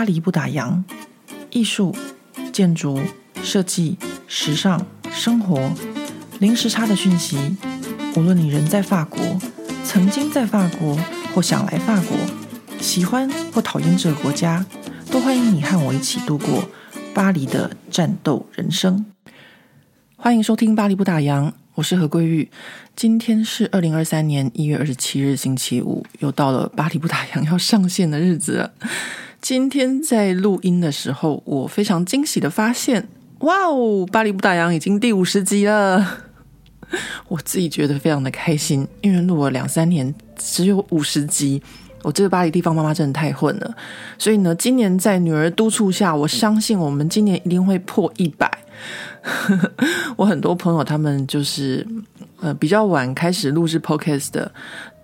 巴黎不打烊，艺术、建筑、设计、时尚、生活，零时差的讯息。无论你人在法国，曾经在法国，或想来法国，喜欢或讨厌这个国家，都欢迎你和我一起度过巴黎的战斗人生。欢迎收听《巴黎不打烊》，我是何桂玉。今天是二零二三年一月二十七日，星期五，又到了《巴黎不打烊》要上线的日子。今天在录音的时候，我非常惊喜的发现，哇哦，《巴黎不打烊》已经第五十集了。我自己觉得非常的开心，因为录了两三年，只有五十集。我这个巴黎地方妈妈真的太混了，所以呢，今年在女儿督促下，我相信我们今年一定会破一百。我很多朋友他们就是呃比较晚开始录制 Podcast 的，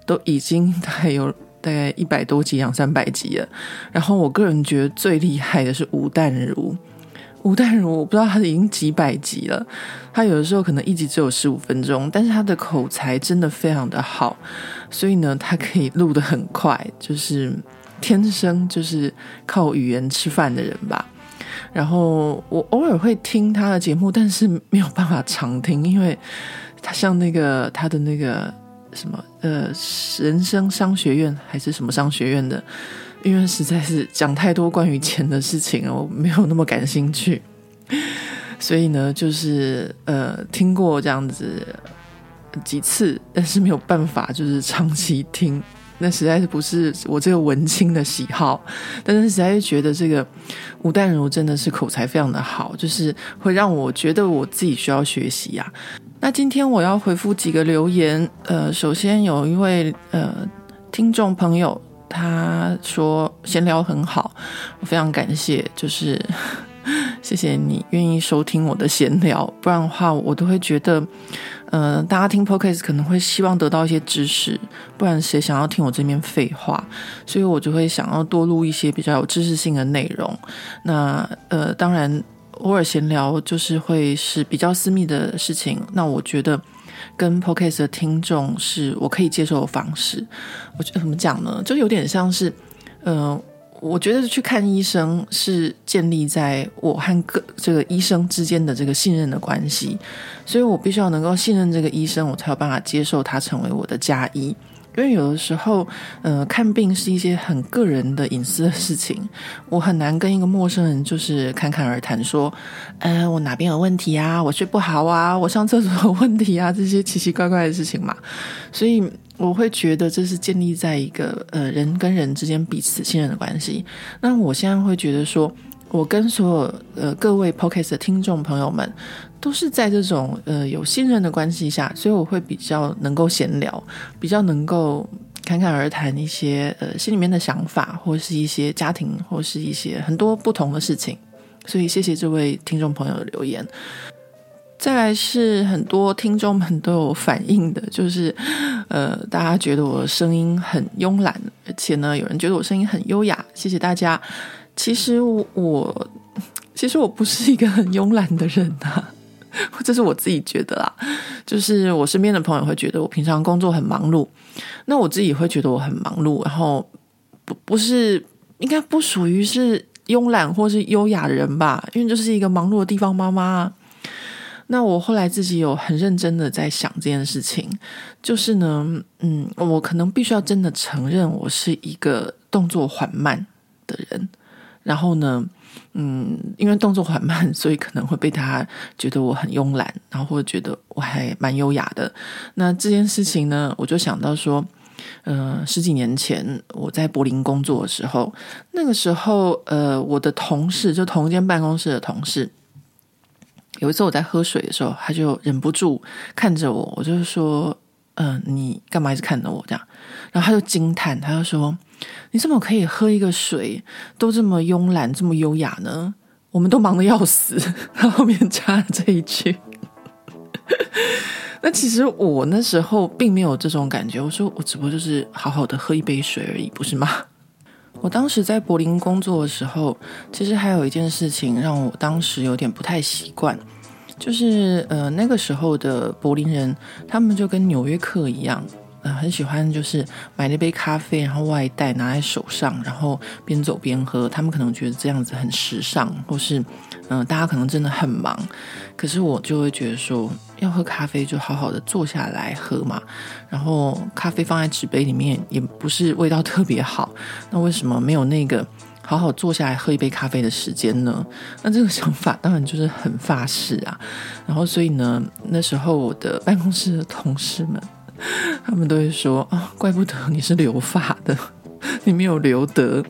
都已经大概有大概一百多集、两三百集了。然后我个人觉得最厉害的是吴淡如，吴淡如我不知道他已经几百集了，他有的时候可能一集只有十五分钟，但是他的口才真的非常的好，所以呢，他可以录得很快，就是天生就是靠语言吃饭的人吧。然后我偶尔会听他的节目，但是没有办法常听，因为他像那个他的那个什么呃人生商学院还是什么商学院的，因为实在是讲太多关于钱的事情，我没有那么感兴趣，所以呢，就是呃听过这样子几次，但是没有办法就是长期听。那实在是不是我这个文青的喜好，但是实在是觉得这个吴淡如真的是口才非常的好，就是会让我觉得我自己需要学习呀、那今天我要回复几个留言，呃，首先有一位呃听众朋友他说闲聊很好，我非常感谢，就是 谢谢你愿意收听我的闲聊，不然的话我都会觉得。呃，大家听 Podcast 可能会希望得到一些知识，不然谁想要听我这边废话？所以我就会想要多录一些比较有知识性的内容。那呃，当然偶尔闲聊就是会是比较私密的事情。那我觉得跟 Podcast 的听众是我可以接受的方式。我觉得怎么讲呢？就有点像是呃。我觉得去看医生是建立在我和个这个医生之间的这个信任的关系，所以我必须要能够信任这个医生，我才有办法接受他成为我的家医。因为有的时候，呃，看病是一些很个人的隐私的事情，我很难跟一个陌生人就是侃侃而谈，说，呃，我哪边有问题啊？我睡不好啊？我上厕所有问题啊？这些奇奇怪怪的事情嘛，所以。我会觉得这是建立在一个呃人跟人之间彼此信任的关系。那我现在会觉得说，我跟所有呃各位 Podcast 的听众朋友们，都是在这种呃有信任的关系下，所以我会比较能够闲聊，比较能够侃侃而谈一些呃心里面的想法，或是一些家庭，或是一些很多不同的事情。所以谢谢这位听众朋友的留言。再来是很多听众们都有反应的，就是，呃，大家觉得我声音很慵懒，而且呢，有人觉得我声音很优雅，谢谢大家。其实我，其实我不是一个很慵懒的人啊，这是我自己觉得啦。就是我身边的朋友会觉得我平常工作很忙碌，那我自己会觉得我很忙碌，然后不不是应该不属于是慵懒或是优雅的人吧？因为就是一个忙碌的地方妈妈。那我后来自己有很认真的在想这件事情，就是呢，嗯，我可能必须要真的承认我是一个动作缓慢的人，然后呢，嗯，因为动作缓慢，所以可能会被他觉得我很慵懒，然后或者觉得我还蛮优雅的。那这件事情呢，我就想到说，呃，十几年前我在柏林工作的时候，那个时候，呃，我的同事就同一间办公室的同事。有一次我在喝水的时候，他就忍不住看着我，我就说：“嗯、你干嘛一直看着我这样？”然后他就惊叹，他就说：“你怎么可以喝一个水都这么慵懒、这么优雅呢？我们都忙得要死。”他后面加了这一句。那其实我那时候并没有这种感觉，我说我只不过就是好好的喝一杯水而已，不是吗？我当时在柏林工作的时候，其实还有一件事情让我当时有点不太习惯，就是呃那个时候的柏林人，他们就跟纽约客一样，很喜欢，就是买了一杯咖啡，然后外带拿在手上，然后边走边喝。他们可能觉得这样子很时尚，或是嗯、大家可能真的很忙。可是我就会觉得说，要喝咖啡就好好的坐下来喝嘛。然后咖啡放在纸杯里面，也不是味道特别好。那为什么没有那个？好好坐下来喝一杯咖啡的时间呢？那这个想法当然就是很发式啊。然后，所以呢，那时候我的办公室的同事们，他们都会说啊、怪不得你是留发的，你没有留德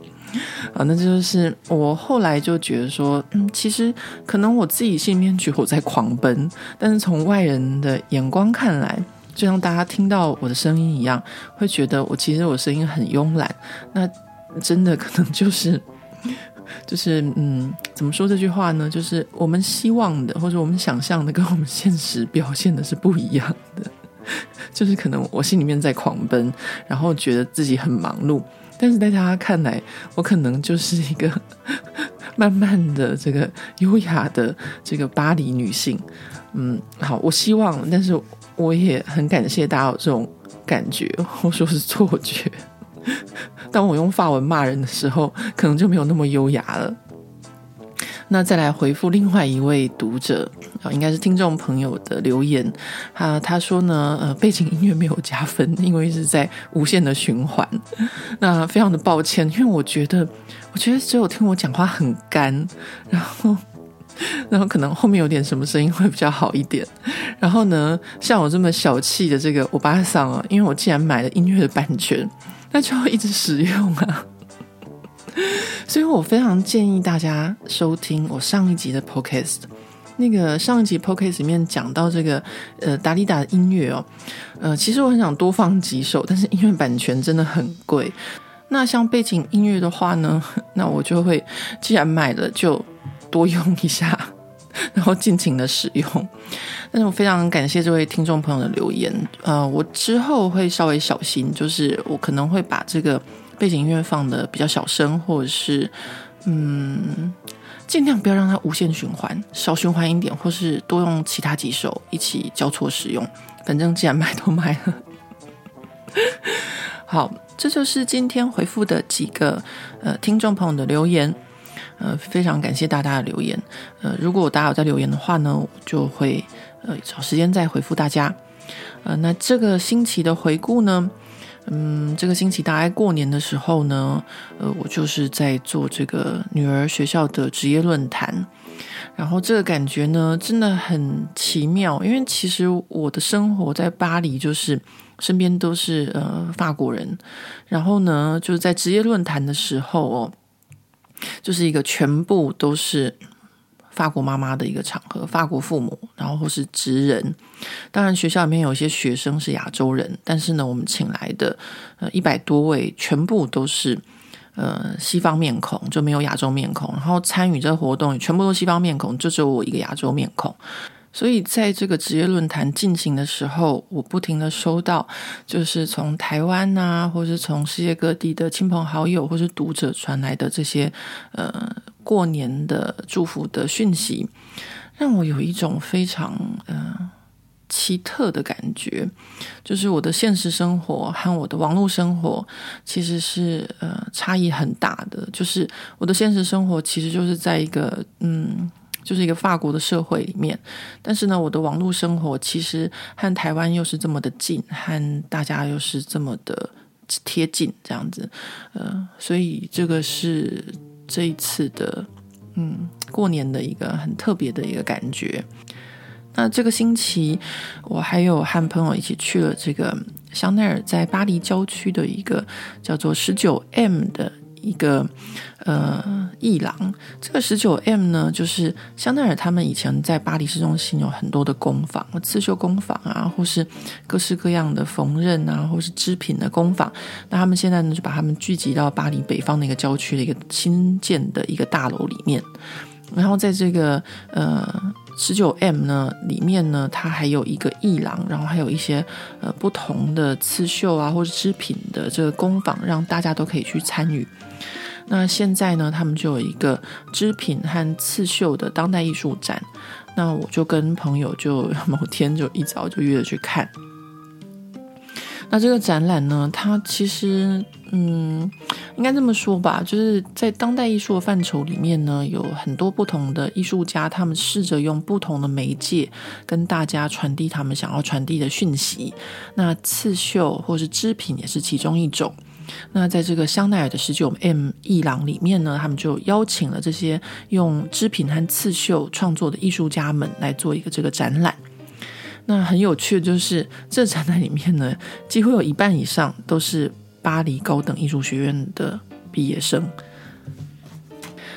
啊。那就是我后来就觉得说，嗯，其实可能我自己心里面觉得我在狂奔，但是从外人的眼光看来，就像大家听到我的声音一样，会觉得我其实我声音很慵懒。那真的可能就是，就是嗯，怎么说这句话呢？就是我们希望的或者我们想象的，跟我们现实表现的是不一样的。就是可能我心里面在狂奔，然后觉得自己很忙碌，但是在大家看来，我可能就是一个 慢慢的这个优雅的这个巴黎女性。嗯，好，我希望，但是我也很感谢大家有这种感觉，或说是错觉。当我用法文骂人的时候，可能就没有那么优雅了。那再来回复另外一位读者啊，应该是听众朋友的留言。他他说呢，呃，背景音乐没有加分，因为是在无限的循环。那非常的抱歉，因为我觉得，我觉得只有听我讲话很干，然后，然后可能后面有点什么声音会比较好一点。然后呢，像我这么小气的这个欧巴桑啊，因为我既然买了音乐的版权。那就要一直使用啊，所以我非常建议大家收听我上一集的 podcast。那个上一集 podcast 里面讲到这个呃达利达的音乐哦，呃，其实我很想多放几首，但是音乐版权真的很贵。那像背景音乐的话呢，那我就会既然买了就多用一下。然后尽情的使用，但是我非常感谢这位听众朋友的留言。呃，我之后会稍微小心，就是我可能会把这个背景音乐放得比较小声，或者是嗯，尽量不要让它无限循环，少循环一点，或是多用其他几首一起交错使用。反正既然买都买了，好，这就是今天回复的几个呃听众朋友的留言。呃，非常感谢大家的留言。呃，如果大家有在留言的话呢，我就会呃找时间再回复大家。呃，那这个星期的回顾呢，嗯，这个星期大概过年的时候呢，呃，我就是在做这个女儿学校的职业论坛，然后这个感觉呢真的很奇妙，因为其实我的生活在巴黎，就是身边都是呃法国人，然后呢就是在职业论坛的时候哦。就是一个全部都是法国妈妈的一个场合，法国父母，然后或是职人。当然，学校里面有一些学生是亚洲人，但是呢，我们请来的呃一百多位全部都是呃西方面孔，就没有亚洲面孔。然后参与这个活动也全部都西方面孔，就只有我一个亚洲面孔。所以，在这个职业论坛进行的时候，我不停的收到，就是从台湾啊，或是从世界各地的亲朋好友或是读者传来的这些呃过年的祝福的讯息，让我有一种非常呃奇特的感觉，就是我的现实生活和我的网络生活其实是呃差异很大的，就是我的现实生活其实就是在一个嗯。就是一个法国的社会里面，但是呢，我的网络生活其实和台湾又是这么的近，和大家又是这么的贴近，这样子，呃，所以这个是这一次的，嗯，过年的一个很特别的一个感觉。那这个星期，我还有和朋友一起去了这个香奈儿在巴黎郊区的一个叫做十九 M 的。一个呃艺廊，这个十九 M 呢，就是香奈儿他们以前在巴黎市中心有很多的工坊，刺绣工坊啊，或是各式各样的缝纫啊，或是织品的工坊。那他们现在呢，就把他们聚集到巴黎北方的一个郊区的一个新建的一个大楼里面。然后在这个呃十九 M 呢里面呢，它还有一个艺廊，然后还有一些呃不同的刺绣啊，或是织品的这个工坊，让大家都可以去参与。那现在呢，他们就有一个织品和刺绣的当代艺术展。那我就跟朋友就某天就一早就约着去看。那这个展览呢，它其实，嗯，应该这么说吧，就是在当代艺术的范畴里面呢，有很多不同的艺术家，他们试着用不同的媒介跟大家传递他们想要传递的讯息。那刺绣或是织品也是其中一种。那在这个香奈儿的十九 M 艺廊里面呢，他们就邀请了这些用织品和刺绣创作的艺术家们来做一个这个展览。那很有趣的就是，这展览里面呢，几乎有一半以上都是巴黎高等艺术学院的毕业生。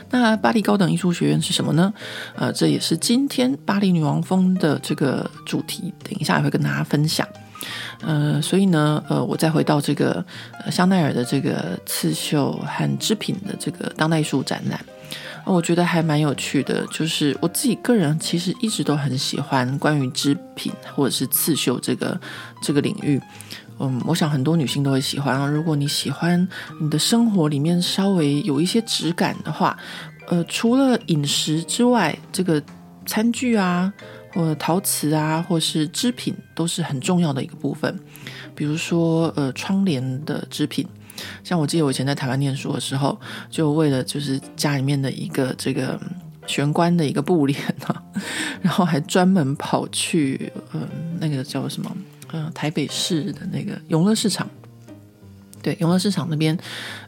那巴黎高等艺术学院是什么呢？呃，这也是今天巴黎女王风的这个主题，等一下也会跟大家分享。呃，所以呢，呃，我再回到这个香奈儿的这个刺绣和织品的这个当代艺术展览。我觉得还蛮有趣的，就是我自己个人其实一直都很喜欢关于织品或者是刺绣这个这个领域。嗯，我想很多女性都会喜欢。如果你喜欢你的生活里面稍微有一些质感的话，呃，除了饮食之外，这个餐具啊，或者陶瓷啊，或是织品，都是很重要的一个部分。比如说，呃，窗帘的织品。像我记得我以前在台湾念书的时候，就为了就是家里面的一个这个玄关的一个布帘啊，然后还专门跑去呃那个叫什么呃台北市的那个永乐市场，对，永乐市场那边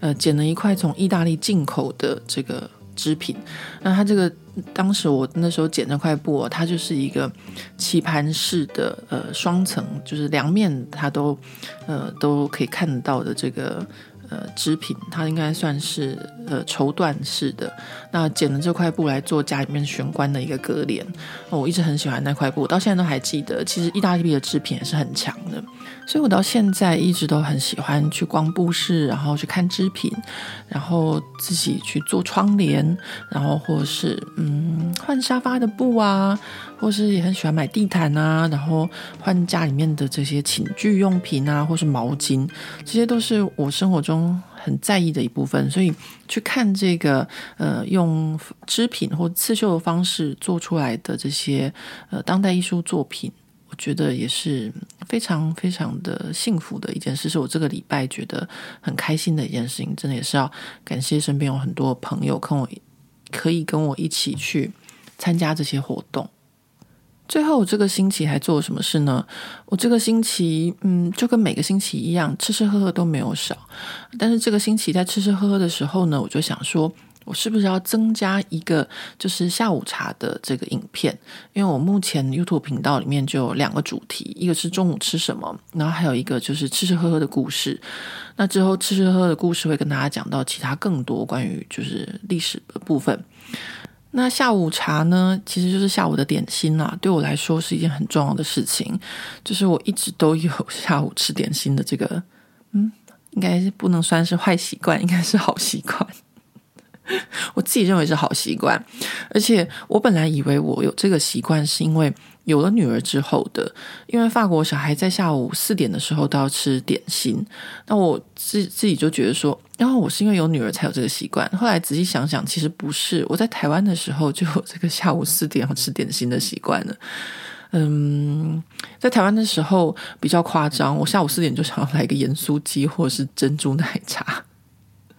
呃捡了一块从意大利进口的这个织品，那它这个当时我那时候剪那块布，它就是一个棋盘式的呃双层，就是两面它都呃都可以看得到的这个。呃，织品它应该算是呃绸缎式的。那剪了这块布来做家里面玄关的一个隔帘，我一直很喜欢那块布，到现在都还记得。其实意大利的织品也是很强的，所以我到现在一直都很喜欢去逛布市，然后去看织品，然后自己去做窗帘，然后或是嗯换沙发的布啊，或是也很喜欢买地毯啊，然后换家里面的这些寝具用品啊，或是毛巾，这些都是我生活中。很在意的一部分，所以去看这个呃，用织品或刺绣的方式做出来的这些呃当代艺术作品，我觉得也是非常非常的幸福的一件事，是我这个礼拜觉得很开心的一件事情。真的也是要感谢身边有很多朋友跟我可以跟我一起去参加这些活动。最后，这个星期还做了什么事呢？我这个星期，嗯，就跟每个星期一样，吃吃喝喝都没有少。但是这个星期在吃吃喝喝的时候呢，我就想说，我是不是要增加一个就是下午茶的这个影片？因为我目前 YouTube 频道里面就有两个主题，一个是中午吃什么，然后还有一个就是吃吃喝喝的故事。那之后吃吃喝喝的故事会跟大家讲到其他更多关于就是历史的部分。那下午茶呢，其实就是下午的点心啦。对我来说是一件很重要的事情，就是我一直都有下午吃点心的这个，嗯，应该是不能算是坏习惯，应该是好习惯。我自己认为是好习惯，而且我本来以为我有这个习惯是因为。有了女儿之后的，因为法国小孩在下午四点的时候都要吃点心，那我自自己就觉得说，然后我是因为有女儿才有这个习惯。后来仔细想想，其实不是，我在台湾的时候就有这个下午四点要吃点心的习惯了。嗯，在台湾的时候比较夸张，我下午四点就想要来个盐酥鸡或者是珍珠奶茶。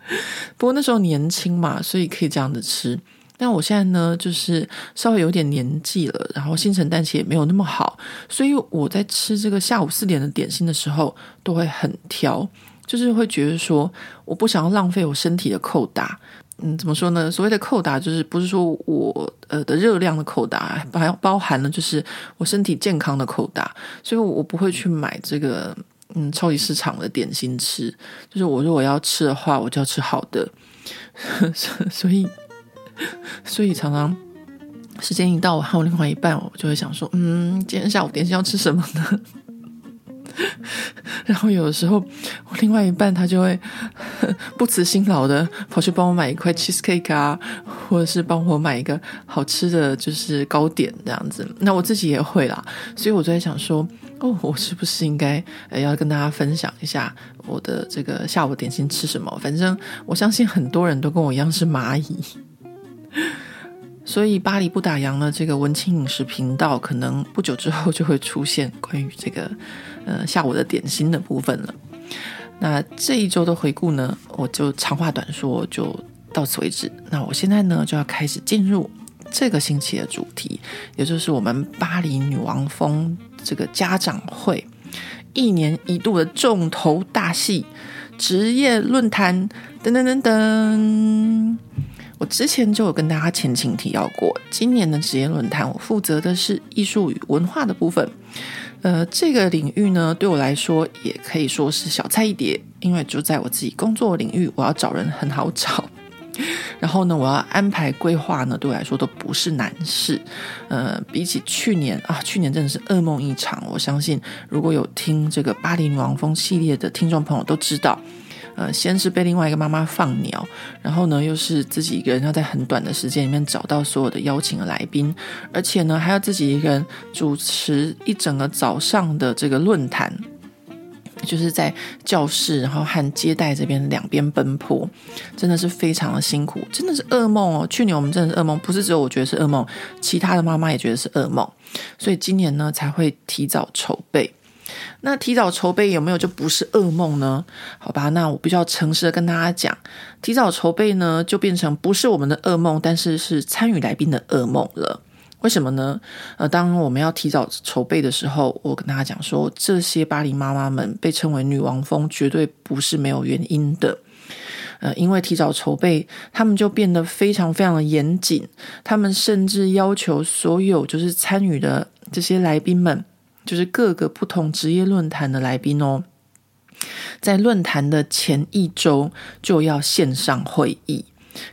不过那时候年轻嘛，所以可以这样子吃。但我现在呢，就是稍微有点年纪了，然后新陈代谢也没有那么好，所以我在吃这个下午四点的点心的时候，都会很挑，就是会觉得说，我不想要浪费我身体的扣打。嗯，怎么说呢？所谓的扣打，就是不是说我呃的热量的扣打，还包含了就是我身体健康的扣打，所以我不会去买这个嗯超级市场的点心吃。就是我如果要吃的话，我就要吃好的，所以。所以常常时间一到，我还有另外一半，我就会想说，嗯，今天下午点心要吃什么呢？然后有的时候，我另外一半他就会 不辞辛劳的跑去帮我买一块 cheesecake 啊，或者是帮我买一个好吃的就是糕点这样子。那我自己也会啦，所以我就在想说，哦，我是不是应该要跟大家分享一下我的这个下午点心吃什么？反正我相信很多人都跟我一样是蚂蚁。所以巴黎不打烊的这个文青饮食频道，可能不久之后就会出现关于这个呃下午的点心的部分了。那这一周的回顾呢，我就长话短说，就到此为止。那我现在呢，就要开始进入这个星期的主题，也就是我们巴黎女王蜂这个家长会一年一度的重头大戏——职业论坛。噔噔噔噔。我之前就有跟大家前情提要过，今年的职业论坛，我负责的是艺术与文化的部分。呃，这个领域呢，对我来说也可以说是小菜一碟，因为就在我自己工作领域，我要找人很好找。然后呢，我要安排规划呢，对我来说都不是难事。呃，比起去年啊，去年真的是噩梦一场。我相信，如果有听这个巴黎女王风系列的听众朋友都知道。呃，先是被另外一个妈妈放鸟，然后呢，又是自己一个人要在很短的时间里面找到所有的邀请的来宾，而且呢，还要自己一个人主持一整个早上的这个论坛，就是在教室，然后和接待这边两边奔波，真的是非常的辛苦，真的是噩梦哦。去年我们真的是噩梦，不是只有我觉得是噩梦，其他的妈妈也觉得是噩梦，所以今年呢才会提早筹备。那提早筹备有没有就不是噩梦呢？好吧，那我必须要诚实的跟大家讲，提早筹备呢就变成不是我们的噩梦，但是是参与来宾的噩梦了。为什么呢？呃，当我们要提早筹备的时候，我跟大家讲说，这些巴黎妈妈们被称为女王蜂，绝对不是没有原因的。呃，因为提早筹备，他们就变得非常非常的严谨，他们甚至要求所有就是参与的这些来宾们。就是各个不同职业论坛的来宾哦，在论坛的前一周就要线上会议。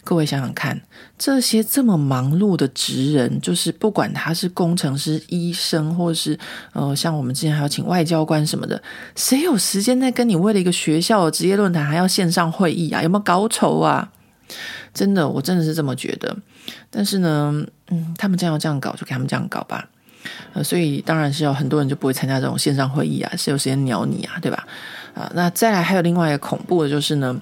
各位想想看，这些这么忙碌的职人，就是不管他是工程师、医生，或是呃，像我们之前还要请外交官什么的，谁有时间在跟你为了一个学校的职业论坛还要线上会议啊？有没有搞丑啊？真的，我真的是这么觉得。但是呢，嗯，他们这样要这样搞，就给他们这样搞吧。呃，所以当然是有很多人就不会参加这种线上会议啊，谁有时间鸟你啊，对吧？啊，那再来还有另外一个恐怖的就是呢，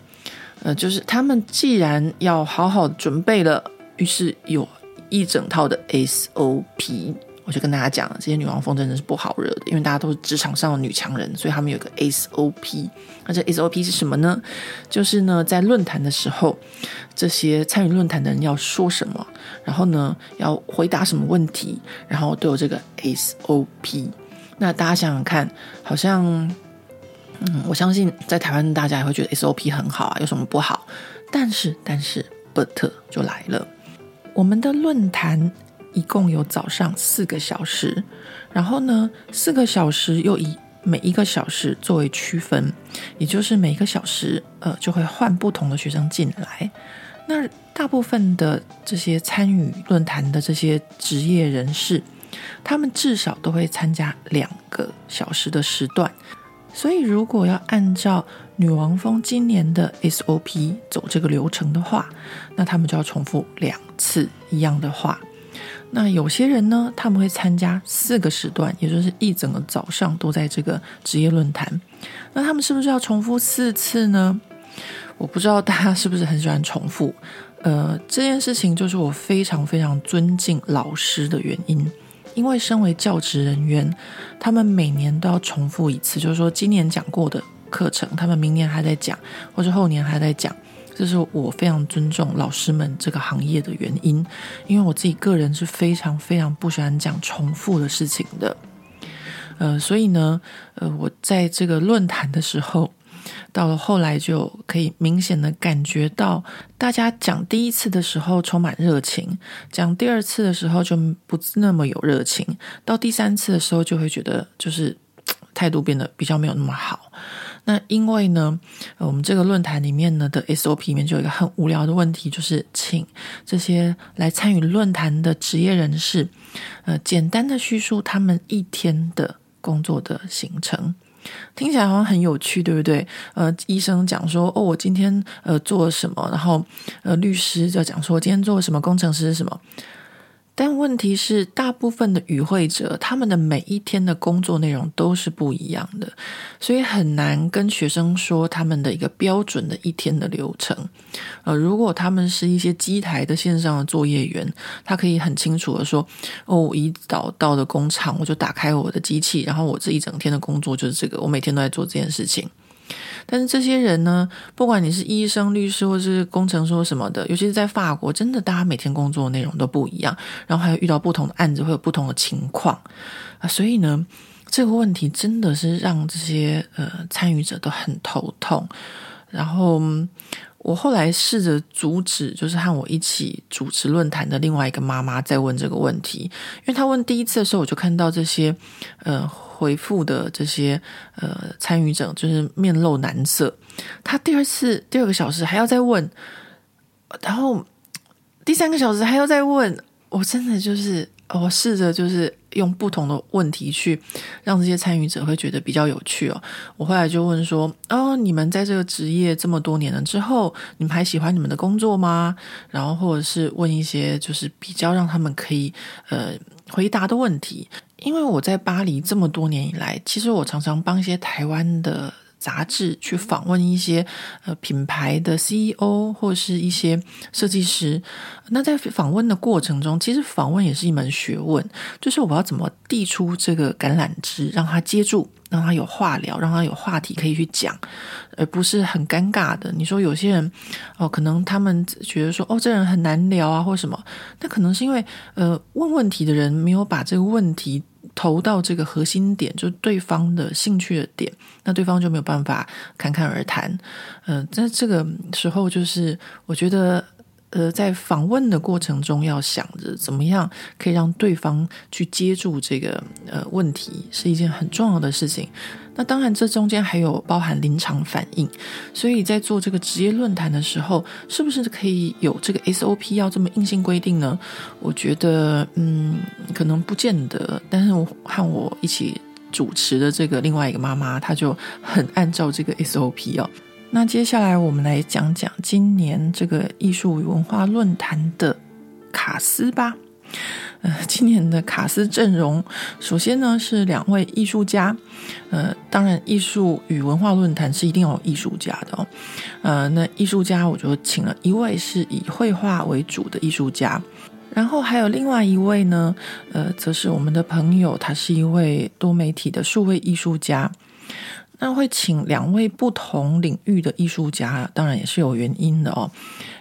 呃，就是他们既然要好好准备了，于是有一整套的 SOP。我就跟大家讲，这些女王蜂真的是不好惹的，因为大家都是职场上的女强人，所以他们有个 SOP。那这 SOP 是什么呢？就是呢，在论坛的时候，这些参与论坛的人要说什么，然后呢，要回答什么问题，然后都有这个 SOP。那大家想想看，好像，嗯，我相信在台湾大家也会觉得 SOP 很好啊，有什么不好？但是，但是，but 就来了，我们的论坛。一共有早上四个小时，然后呢，四个小时又以每一个小时作为区分，也就是每一个小时，呃，就会换不同的学生进来。那大部分的这些参与论坛的这些职业人士，他们至少都会参加两个小时的时段。所以，如果要按照女王峰今年的 SOP 走这个流程的话，那他们就要重复两次一样的话。那有些人呢，他们会参加四个时段，也就是一整个早上都在这个职业论坛。那他们是不是要重复四次呢？我不知道大家是不是很喜欢重复。呃，这件事情就是我非常非常尊敬老师的原因，因为身为教职人员，他们每年都要重复一次，就是说今年讲过的课程，他们明年还在讲，或者后年还在讲。这是我非常尊重老师们这个行业的原因，因为我自己个人是非常非常不喜欢讲重复的事情的，呃，所以呢，呃，我在这个论坛的时候，到了后来就可以明显的感觉到，大家讲第一次的时候充满热情，讲第二次的时候就不那么有热情，到第三次的时候就会觉得就是态度变得比较没有那么好。那因为呢，我们这个论坛里面呢的 SOP 里面就有一个很无聊的问题，就是请这些来参与论坛的职业人士，呃，简单的叙述他们一天的工作的行程，听起来好像很有趣，对不对？呃，医生讲说，哦，我今天呃做了什么，然后呃，律师就讲说，今天做了什么，工程师什么。但问题是，大部分的与会者他们的每一天的工作内容都是不一样的，所以很难跟学生说他们的一个标准的一天的流程。呃，如果他们是一些机台的线上的作业员，他可以很清楚的说：“哦，我一早到的工厂，我就打开我的机器，然后我这一整天的工作就是这个，我每天都在做这件事情。”但是这些人呢，不管你是医生、律师或是工程师什么的，尤其是在法国，真的大家每天工作内容都不一样，然后还有遇到不同的案子，会有不同的情况啊，所以呢，这个问题真的是让这些呃参与者都很头痛。然后我后来试着阻止，就是和我一起主持论坛的另外一个妈妈在问这个问题，因为她问第一次的时候，我就看到这些呃。回复的这些呃参与者就是面露难色，他第二次第二个小时还要再问，然后第三个小时还要再问，我真的就是我试着就是用不同的问题去让这些参与者会觉得比较有趣哦。我后来就问说：哦，你们在这个职业这么多年了之后，你们还喜欢你们的工作吗？然后或者是问一些就是比较让他们可以呃回答的问题。因为我在巴黎这么多年以来，其实我常常帮一些台湾的杂志去访问一些呃品牌的 CEO 或是一些设计师。那在访问的过程中，其实访问也是一门学问，就是我要怎么递出这个橄榄枝，让他接住，让他有话聊，让他有话题可以去讲，而不是很尴尬的。你说有些人哦，可能他们觉得说哦，这人很难聊啊，或什么，那可能是因为呃问问题的人没有把这个问题。投到这个核心点，就对方的兴趣的点，那对方就没有办法侃侃而谈。嗯、在这个时候，就是我觉得，呃，在访问的过程中，要想着怎么样可以让对方去接住这个呃问题，是一件很重要的事情。那当然，这中间还有包含临场反应，所以在做这个职业论坛的时候，是不是可以有这个 SOP 要这么硬性规定呢？我觉得，嗯，可能不见得。但是我和我一起主持的这个另外一个妈妈，她就很按照这个 SOP 哦。那接下来我们来讲讲今年这个艺术与文化论坛的卡斯吧。呃，今年的卡斯阵容，首先呢是两位艺术家，呃，当然艺术与文化论坛是一定要有艺术家的哦，呃，那艺术家我就请了一位是以绘画为主的艺术家，然后还有另外一位呢，呃，则是我们的朋友，他是一位多媒体的数位艺术家。那会请两位不同领域的艺术家，当然也是有原因的哦。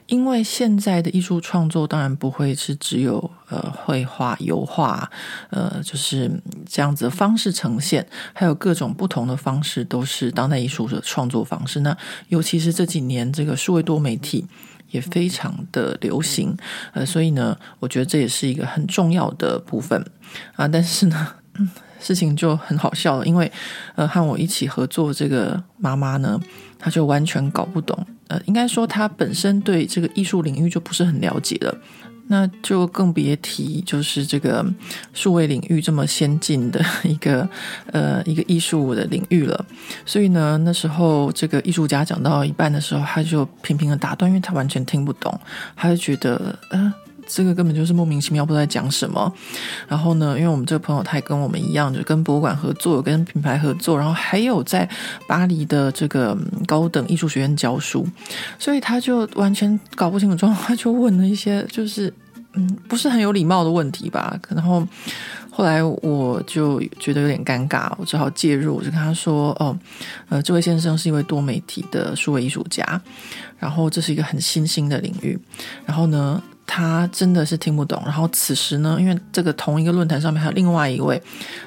因为现在的艺术创作当然不会是只有呃绘画、油画，呃就是这样子的方式呈现，还有各种不同的方式都是当代艺术的创作方式。那尤其是这几年这个数位多媒体也非常的流行，呃，所以呢，我觉得这也是一个很重要的部分啊。但是呢，事情就很好笑了，因为呃，和我一起合作这个妈妈呢，她就完全搞不懂，呃，应该说她本身对这个艺术领域就不是很了解了，那就更别提就是这个数位领域这么先进的一个呃一个艺术的领域了。所以呢，那时候这个艺术家讲到一半的时候，他就频频的打断，因为他完全听不懂，他就觉得呃。这个根本就是莫名其妙，不知道在讲什么。然后呢，因为我们这个朋友他也跟我们一样，就跟博物馆合作，跟品牌合作，然后还有在巴黎的这个高等艺术学院教书，所以他就完全搞不清楚状况，他就问了一些就是嗯不是很有礼貌的问题吧。然后后来我就觉得有点尴尬，我只好介入，我就跟他说：“哦，呃，这位先生是一位多媒体的数位艺术家，然后这是一个很新兴的领域，然后呢。”他真的是听不懂。然后此时呢，因为这个同一个论坛上面还有另外一位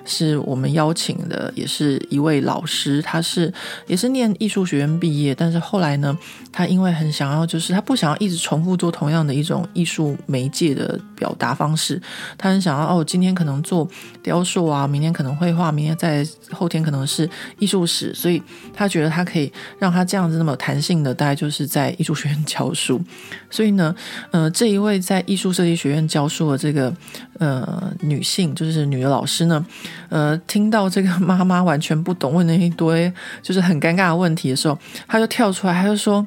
是我们邀请的，也是一位老师，他是也是念艺术学院毕业，但是后来呢，他因为很想要，就是他不想要一直重复做同样的一种艺术媒介的表达方式，他很想要哦，今天可能做雕塑啊，明天可能绘画，明天在后天可能是艺术史，所以他觉得他可以让他这样子那么弹性的，大概就是在艺术学院教书。所以呢，呃，这一位。在艺术设计学院教书的这个呃女性，就是女的老师呢，呃，听到这个妈妈完全不懂，问了一堆就是很尴尬的问题的时候，她就跳出来，她就说：“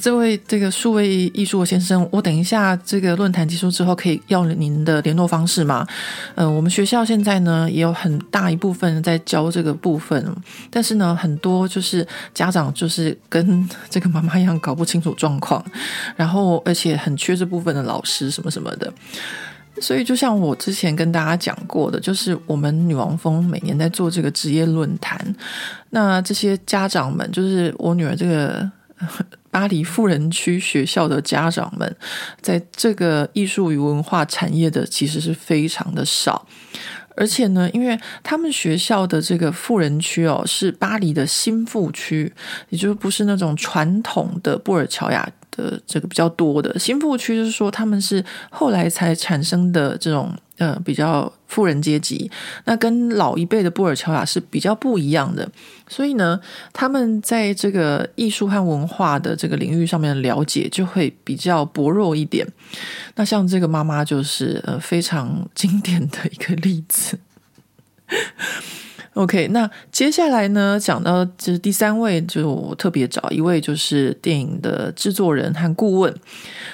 这位这个数位艺术先生，我等一下这个论坛结束之后，可以要您的联络方式吗？呃，我们学校现在呢也有很大一部分在教这个部分，但是呢，很多就是家长就是跟这个妈妈一样搞不清楚状况，然后而且很缺这部分的老师什么什么的。所以，就像我之前跟大家讲过的，就是我们女王峰每年在做这个职业论坛，那这些家长们，就是我女儿这个 巴黎富人区学校的家长们，在这个艺术与文化产业的其实是非常的少，而且呢，因为他们学校的这个富人区哦，是巴黎的新富区，也就是不是那种传统的布尔乔亚。的这个比较多的新富区，就是说他们是后来才产生的这种呃比较富人阶级，那跟老一辈的布尔乔亚是比较不一样的，所以呢，他们在这个艺术和文化的这个领域上面的了解就会比较薄弱一点。那像这个妈妈就是呃非常经典的一个例子。OK，那接下来呢，讲到就是第三位，就我特别找一位，就是电影的制作人和顾问。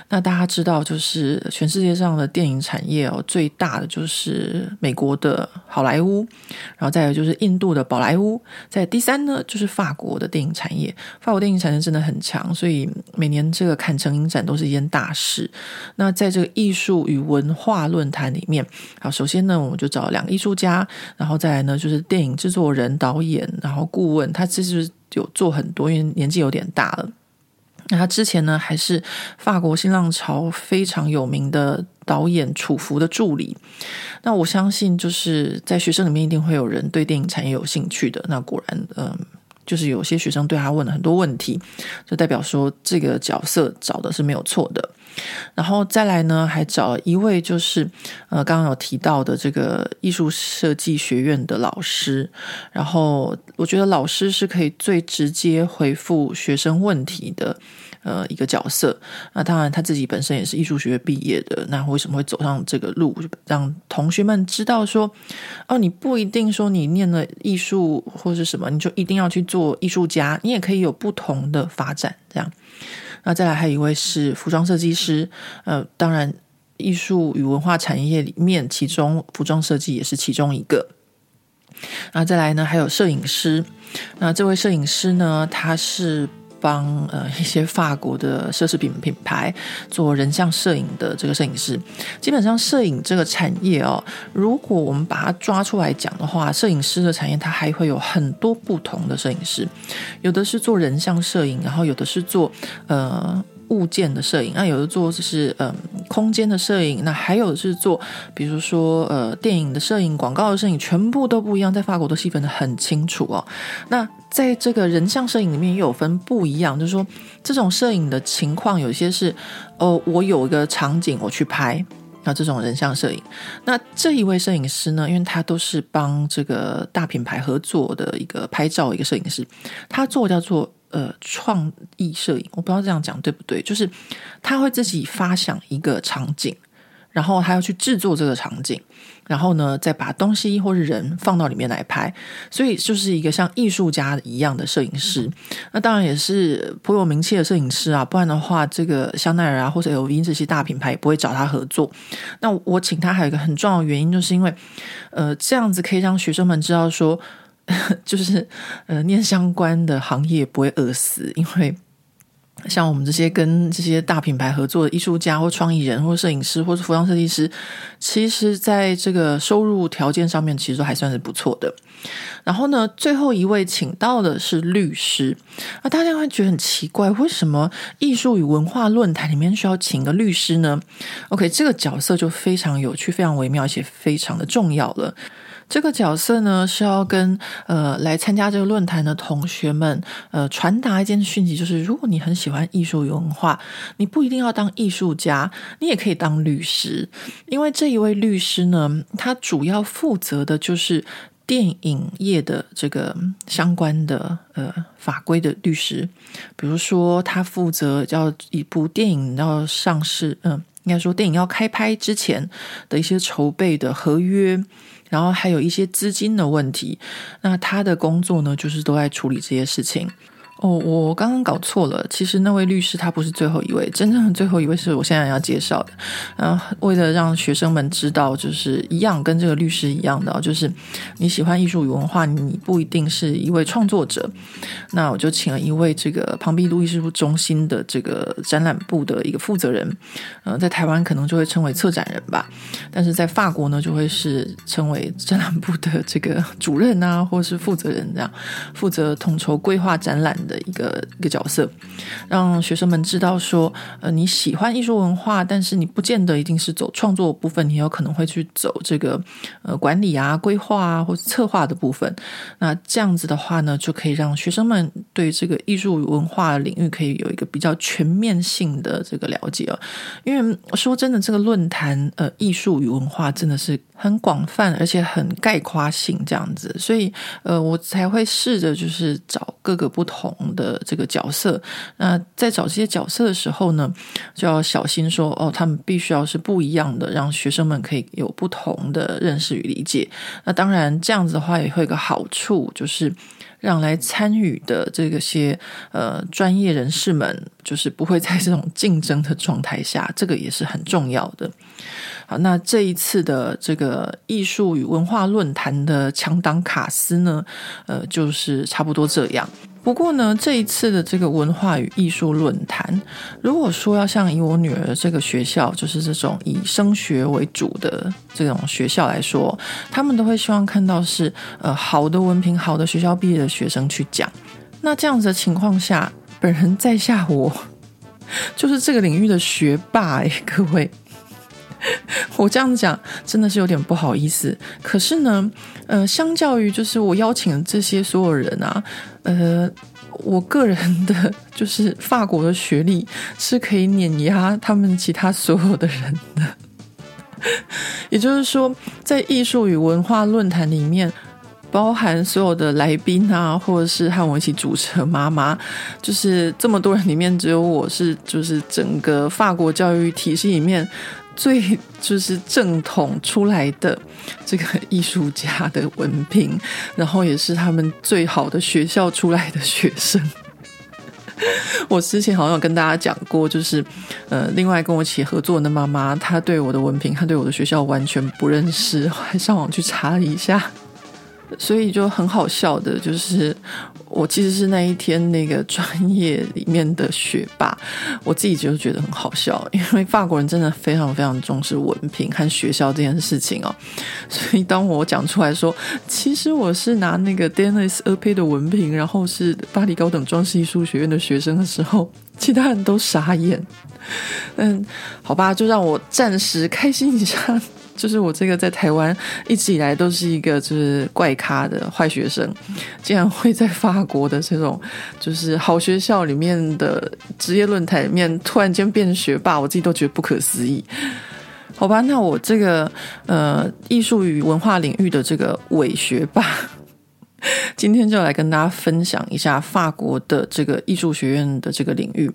那大家知道，就是全世界上的电影产业哦，最大的就是美国的好莱坞，然后再有就是印度的宝莱坞，在第三呢就是法国的电影产业。法国电影产业真的很强，所以每年这个坎城影展都是一件大事。那在这个艺术与文化论坛里面，好，首先呢，我们就找两个艺术家，然后再来呢就是电影。制作人、导演，然后顾问，他其实有做很多，因为年纪有点大了。那他之前呢，还是法国新浪潮非常有名的导演楚浮的助理。那我相信，就是在学生里面一定会有人对电影产业有兴趣的。那果然，嗯、就是有些学生对他问了很多问题，就代表说这个角色找的是没有错的。然后再来呢，还找一位就是呃刚刚有提到的这个艺术设计学院的老师。然后我觉得老师是可以最直接回复学生问题的。呃，一个角色，那当然他自己本身也是艺术学毕业的，那为什么会走上这个路，让同学们知道说，哦，你不一定说你念了艺术或是什么，你就一定要去做艺术家，你也可以有不同的发展，这样。那再来还有一位是服装设计师，呃，当然艺术与文化产业里面，其中服装设计也是其中一个。那再来呢，还有摄影师，那这位摄影师呢，他是。帮呃 一些法国的奢侈品品牌做人像摄影的这个摄影师，基本上摄影这个产业哦，如果我们把它抓出来讲的话，摄影师的产业它还会有很多不同的摄影师，有的是做人像摄影，然后有的是做呃。物件的摄影，那有的做就是嗯空间的摄影，那还有是做比如说呃电影的摄影、广告的摄影，全部都不一样，在法国都细分得很清楚哦。那在这个人像摄影里面又有分不一样，就是说这种摄影的情况，有些是哦我有一个场景我去拍，那这种人像摄影。那这一位摄影师呢，因为他都是帮这个大品牌合作的一个拍照一个摄影师，他做叫做。呃，创意摄影，我不知道这样讲对不对，就是他会自己发想一个场景，然后他要去制作这个场景，然后呢，再把东西或是人放到里面来拍，所以就是一个像艺术家一样的摄影师。那当然也是颇有名气的摄影师啊，不然的话，这个香奈儿啊或者 LV 这些大品牌也不会找他合作。那我请他还有一个很重要的原因，就是因为呃，这样子可以让学生们知道说。就是呃，念相关的行业不会饿死，因为像我们这些跟这些大品牌合作的艺术家或创意人或摄影师或是服装设计师，其实在这个收入条件上面，其实都还算是不错的。然后呢，最后一位请到的是律师，啊，大家会觉得很奇怪，为什么艺术与文化论坛里面需要请个律师呢？OK，这个角色就非常有趣、非常微妙，而且非常的重要了。这个角色呢，是要跟呃来参加这个论坛的同学们呃传达一件讯息，就是如果你很喜欢艺术与文化，你不一定要当艺术家，你也可以当律师，因为这一位律师呢，他主要负责的就是电影业的这个相关的呃法规的律师，比如说他负责要一部电影要上市，嗯、呃，应该说电影要开拍之前的一些筹备的合约。然后还有一些资金的问题，那他的工作呢，就是都在处理这些事情。哦，我刚刚搞错了。其实那位律师他不是最后一位，真正的最后一位是我现在要介绍的。嗯，为了让学生们知道，就是一样跟这个律师一样的，就是你喜欢艺术与文化，你不一定是一位创作者。那我就请了一位这个庞毕度艺术中心的这个展览部的一个负责人。嗯、呃，在台湾可能就会称为策展人吧，但是在法国呢，就会是称为展览部的这个主任啊，或是负责人这样，负责统筹规划展览的一个一个角色，让学生们知道说，呃，你喜欢艺术文化，但是你不见得一定是走创作部分，你有可能会去走这个呃管理啊、规划啊，或者策划的部分。那这样子的话呢，就可以让学生们对这个艺术文化领域可以有一个比较全面性的这个了解哦。因为说真的，这个论坛呃，艺术与文化真的是很广泛，而且很概括性这样子，所以呃，我才会试着就是找各个不同的这个角色。那在找这些角色的时候呢，就要小心说哦，他们必须要是不一样的，让学生们可以有不同的认识与理解。那当然，这样子的话也会有个好处，就是。让来参与的这个些呃专业人士们，就是不会在这种竞争的状态下，这个也是很重要的。好，那这一次的这个艺术与文化论坛的强档卡司呢，呃，就是差不多这样。不过呢，这一次的这个文化与艺术论坛，如果说要像以我女儿这个学校，就是这种以升学为主的这种学校来说，他们都会希望看到是呃好的文凭、好的学校毕业的学生去讲。那这样子的情况下，本人在下我 就是这个领域的学霸哎，各位。我这样讲真的是有点不好意思，可是呢，呃，相较于就是我邀请这些所有人啊，呃，我个人的 就是法国的学历是可以碾压他们其他所有的人的。也就是说，在艺术与文化论坛里面，包含所有的来宾啊，或者是和我一起主持的妈妈，就是这么多人里面，只有我是就是整个法国教育体系里面。最就是正统出来的这个艺术家的文凭，然后也是他们最好的学校出来的学生。我之前好像有跟大家讲过，就是呃，另外跟我一起合作的妈妈，她对我的文凭，她对我的学校完全不认识，还上网去查了一下。所以就很好笑的，就是我其实是那一天那个专业里面的学霸，我自己就觉得很好笑，因为法国人真的非常非常重视文凭和学校这件事情哦。所以当我讲出来说，其实我是拿那个 Danes a p 的文凭，然后是巴黎高等装饰艺术学院的学生的时候，其他人都傻眼。嗯，好吧，就让我暂时开心一下。就是我这个在台湾一直以来都是一个就是怪咖的坏学生，竟然会在法国的这种就是好学校里面的职业论坛里面突然间变学霸，我自己都觉得不可思议。好吧，那我这个呃艺术与文化领域的这个伪学霸。今天就来跟大家分享一下法国的这个艺术学院的这个领域，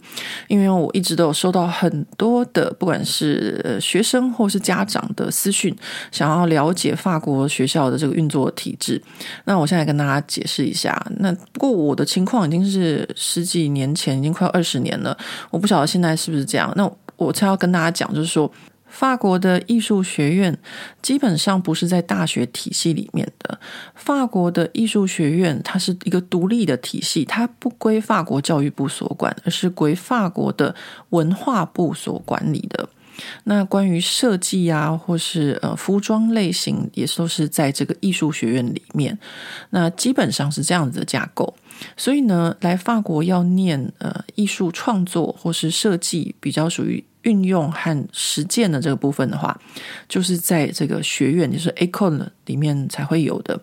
因为我一直都有收到很多的，不管是学生或是家长的私讯，想要了解法国学校的这个运作体制。那我现在跟大家解释一下。那不过我的情况已经是十几年前，已经快二十年了，我不晓得现在是不是这样。那我才要跟大家讲，就是说。法国的艺术学院基本上不是在大学体系里面的。法国的艺术学院它是一个独立的体系，它不归法国教育部所管，而是归法国的文化部所管理的。那关于设计啊，或是呃服装类型，也都是在这个艺术学院里面。那基本上是这样子的架构。所以呢，来法国要念呃艺术创作或是设计，比较属于。运用和实践的这个部分的话，就是在这个学院，就是 Acon 里面才会有的。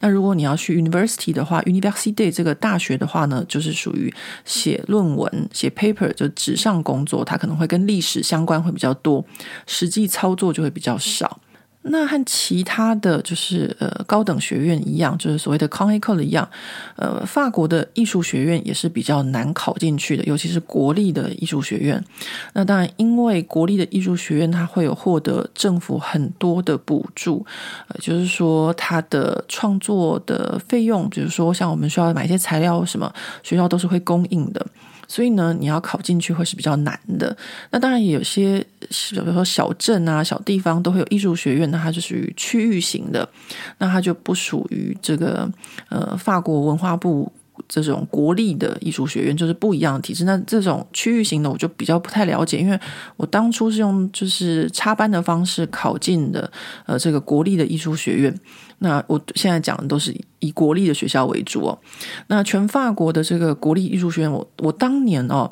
那如果你要去 University 的话，University 这个大学的话呢，就是属于写论文、写 paper，就纸上工作，它可能会跟历史相关会比较多，实际操作就会比较少。那和其他的就是呃高等学院一样，就是所谓的 conical 一样，呃，法国的艺术学院也是比较难考进去的，尤其是国立的艺术学院。那当然，因为国立的艺术学院它会有获得政府很多的补助，呃，就是说它的创作的费用，比如说像我们需要买一些材料什么，学校都是会供应的。所以呢，你要考进去会是比较难的。那当然有些，比如说小镇啊、小地方都会有艺术学院，那它就属于区域型的，那它就不属于这个呃法国文化部。这种国立的艺术学院就是不一样的体制。那这种区域型的，我就比较不太了解，因为我当初是用就是插班的方式考进的，呃，这个国立的艺术学院。那我现在讲的都是以国立的学校为主哦。那全法国的这个国立艺术学院，我我当年哦。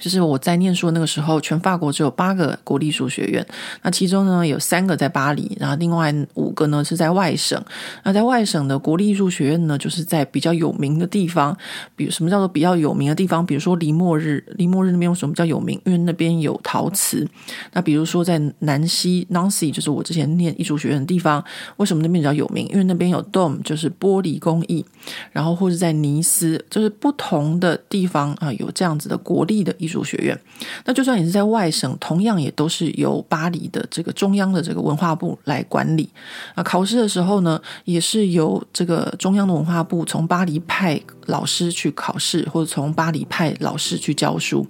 就是我在念书的那个时候，全法国只有八个国立艺术学院，那其中呢有三个在巴黎，然后另外五个呢是在外省。那在外省的国立艺术学院呢，就是在比较有名的地方，比如什么叫做比较有名的地方？比如说黎莫日，黎莫日那边为什么比较有名？因为那边有陶瓷。那比如说在南西 Nancy，就是我之前念艺术学院的地方，为什么那边比较有名？因为那边有 Dom，就是玻璃工艺。然后或者在尼斯，就是不同的地方啊，有这样子的国立的艺术学院。那就算你是在外省，同样也都是由巴黎的这个中央的这个文化部来管理。啊，考试的时候呢，也是由这个中央的文化部从巴黎派老师去考试，或者从巴黎派老师去教书。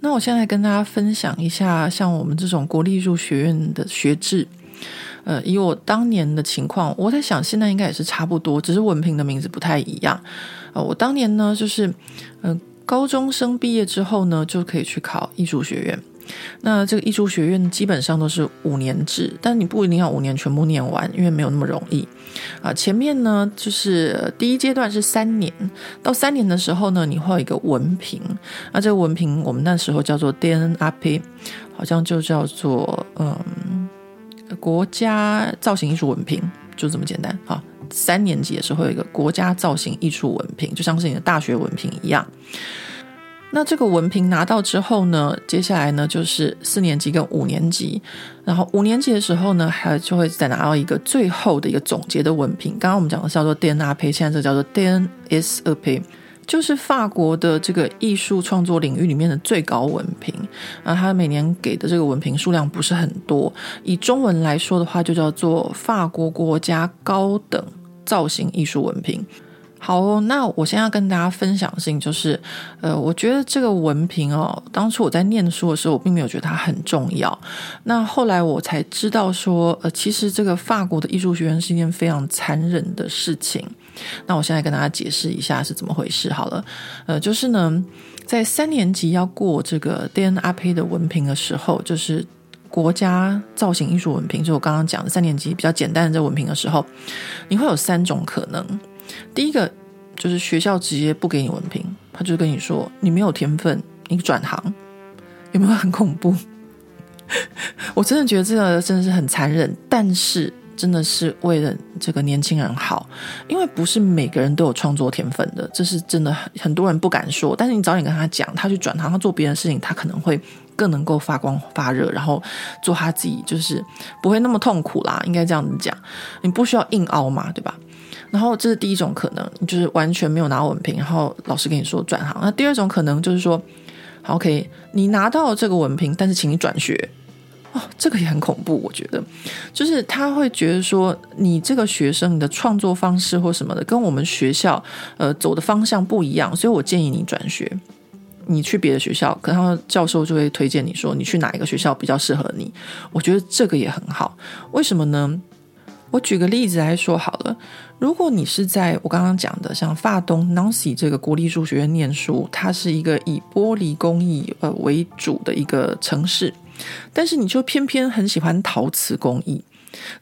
那我现在跟大家分享一下，像我们这种国立艺术学院的学制。呃，以我当年的情况，我在想现在应该也是差不多，只是文凭的名字不太一样。呃，我当年呢，就是，呃，高中生毕业之后呢，就可以去考艺术学院。那这个艺术学院基本上都是五年制，但你不一定要五年全部念完，因为没有那么容易。啊，前面呢，就是第一阶段是三年，到三年的时候呢，你会有一个文凭。那这个文凭我们那时候叫做 DNAP，好像就叫做嗯。国家造型艺术文凭就这么简单啊！三年级的时候有一个国家造型艺术文凭，就像是你的大学文凭一样。那这个文凭拿到之后呢，接下来呢就是四年级跟五年级。然后五年级的时候呢，还就会再拿到一个最后的一个总结的文凭。刚刚我们讲的叫做 DNAP，现在这叫做 D N S 二培。就是法国的这个艺术创作领域里面的最高文凭啊，他每年给的这个文凭数量不是很多。以中文来说的话，就叫做法国国家高等造型艺术文凭。好哦，那我现在要跟大家分享的事情就是，呃，我觉得这个文凭哦，当初我在念书的时候，我并没有觉得它很重要。那后来我才知道说，呃，其实这个法国的艺术学院是一件非常残忍的事情。那我现在跟大家解释一下是怎么回事好了。呃，就是呢，在三年级要过这个 DNAP 的文凭的时候，就是国家造型艺术文凭，就我刚刚讲的三年级比较简单的这文凭的时候，你会有三种可能。第一个就是学校直接不给你文凭，他就跟你说你没有天分，你转行，有没有很恐怖？我真的觉得这个真的是很残忍，但是真的是为了这个年轻人好，因为不是每个人都有创作天分的，这是真的很很多人不敢说。但是你早点跟他讲，他去转行，他做别的事情，他可能会更能够发光发热，然后做他自己，就是不会那么痛苦啦。应该这样子讲，你不需要硬凹嘛，对吧？然后这是第一种可能，就是完全没有拿文凭，然后老师跟你说转行。那第二种可能就是说，，OK，你拿到这个文凭，但是请你转学。哦，这个也很恐怖，我觉得，就是他会觉得说，你这个学生你的创作方式或什么的，跟我们学校呃走的方向不一样，所以我建议你转学，你去别的学校，可能教授就会推荐你说，你去哪一个学校比较适合你。我觉得这个也很好，为什么呢？我举个例子来说好了，如果你是在我刚刚讲的像法东 Nancy 这个国立艺术学院念书，它是一个以玻璃工艺呃为主的一个城市，但是你就偏偏很喜欢陶瓷工艺，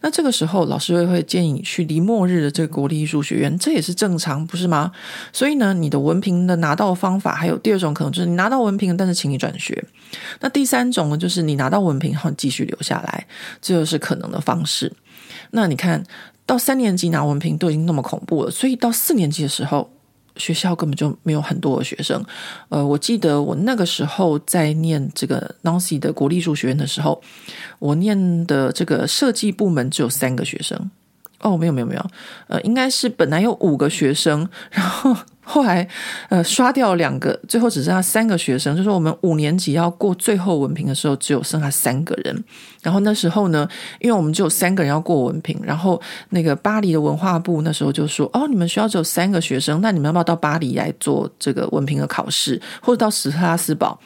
那这个时候老师会会建议你去离末日的这个国立艺术学院，这也是正常，不是吗？所以呢，你的文凭的拿到方法还有第二种可能就是你拿到文凭，但是请你转学；那第三种呢，就是你拿到文凭后继续留下来，这就是可能的方式。那你看到三年级拿文凭都已经那么恐怖了，所以到四年级的时候，学校根本就没有很多的学生。呃，我记得我那个时候在念这个 Nancy 的国立数学院的时候，我念的这个设计部门只有三个学生。哦，没有没有没有，呃，应该是本来有五个学生，然后。后来，呃，刷掉两个，最后只剩下三个学生。就是我们五年级要过最后文凭的时候，只有剩下三个人。然后那时候呢，因为我们只有三个人要过文凭，然后那个巴黎的文化部那时候就说：“哦，你们学校只有三个学生，那你们要不要到巴黎来做这个文凭的考试，或者到史特拉斯堡？”